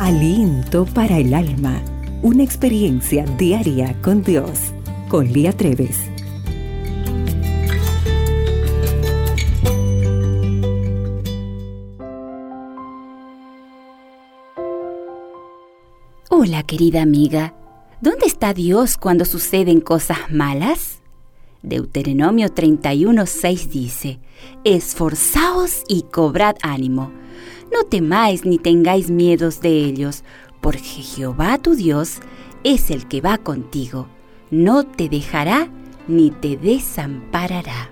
Aliento para el alma. Una experiencia diaria con Dios. Con Lía Treves. Hola querida amiga. ¿Dónde está Dios cuando suceden cosas malas? Deuteronomio 31:6 dice, Esforzaos y cobrad ánimo. No temáis ni tengáis miedos de ellos, porque Jehová tu Dios es el que va contigo. No te dejará ni te desamparará.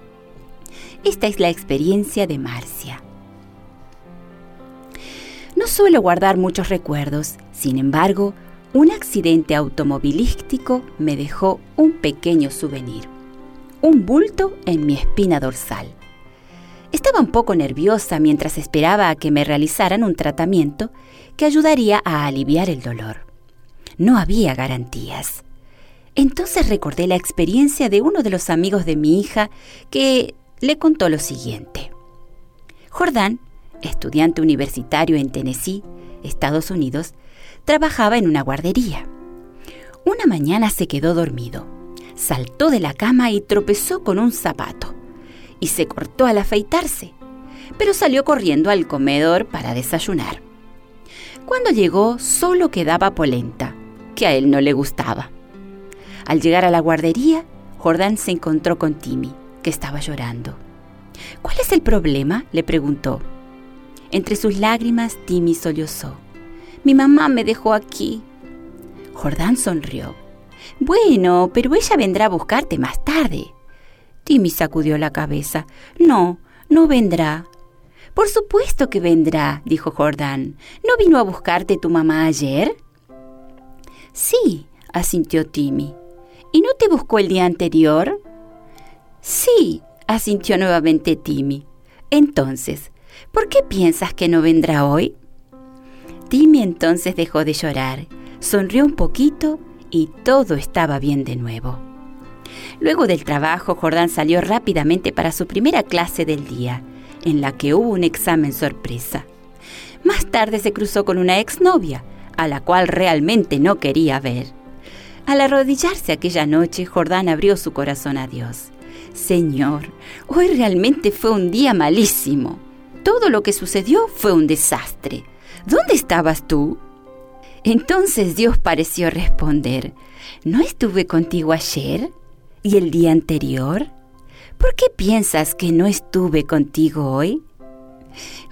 Esta es la experiencia de Marcia. No suelo guardar muchos recuerdos, sin embargo, un accidente automovilístico me dejó un pequeño souvenir un bulto en mi espina dorsal. Estaba un poco nerviosa mientras esperaba a que me realizaran un tratamiento que ayudaría a aliviar el dolor. No había garantías. Entonces recordé la experiencia de uno de los amigos de mi hija que le contó lo siguiente. Jordán, estudiante universitario en Tennessee, Estados Unidos, trabajaba en una guardería. Una mañana se quedó dormido saltó de la cama y tropezó con un zapato, y se cortó al afeitarse, pero salió corriendo al comedor para desayunar. Cuando llegó solo quedaba polenta, que a él no le gustaba. Al llegar a la guardería, Jordán se encontró con Timmy, que estaba llorando. ¿Cuál es el problema? le preguntó. Entre sus lágrimas, Timmy sollozó. Mi mamá me dejó aquí. Jordán sonrió. Bueno, pero ella vendrá a buscarte más tarde. Timmy sacudió la cabeza. No, no vendrá. Por supuesto que vendrá, dijo Jordán. ¿No vino a buscarte tu mamá ayer? Sí, asintió Timmy. ¿Y no te buscó el día anterior? Sí, asintió nuevamente Timmy. Entonces, ¿por qué piensas que no vendrá hoy? Timmy entonces dejó de llorar, sonrió un poquito y todo estaba bien de nuevo. Luego del trabajo, Jordán salió rápidamente para su primera clase del día, en la que hubo un examen sorpresa. Más tarde se cruzó con una exnovia, a la cual realmente no quería ver. Al arrodillarse aquella noche, Jordán abrió su corazón a Dios. Señor, hoy realmente fue un día malísimo. Todo lo que sucedió fue un desastre. ¿Dónde estabas tú? Entonces Dios pareció responder, ¿no estuve contigo ayer y el día anterior? ¿Por qué piensas que no estuve contigo hoy?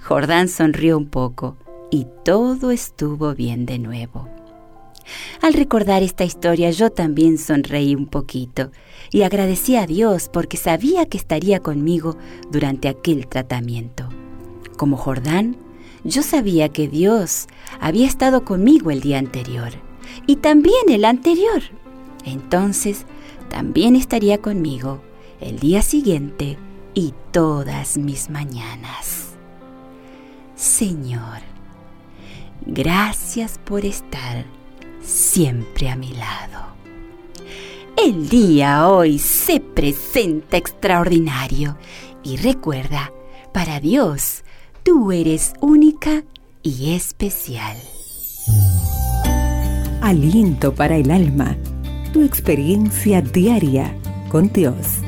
Jordán sonrió un poco y todo estuvo bien de nuevo. Al recordar esta historia yo también sonreí un poquito y agradecí a Dios porque sabía que estaría conmigo durante aquel tratamiento. Como Jordán, yo sabía que Dios había estado conmigo el día anterior y también el anterior. Entonces, también estaría conmigo el día siguiente y todas mis mañanas. Señor, gracias por estar siempre a mi lado. El día hoy se presenta extraordinario y recuerda, para Dios, Tú eres única y especial. Aliento para el alma. Tu experiencia diaria con Dios.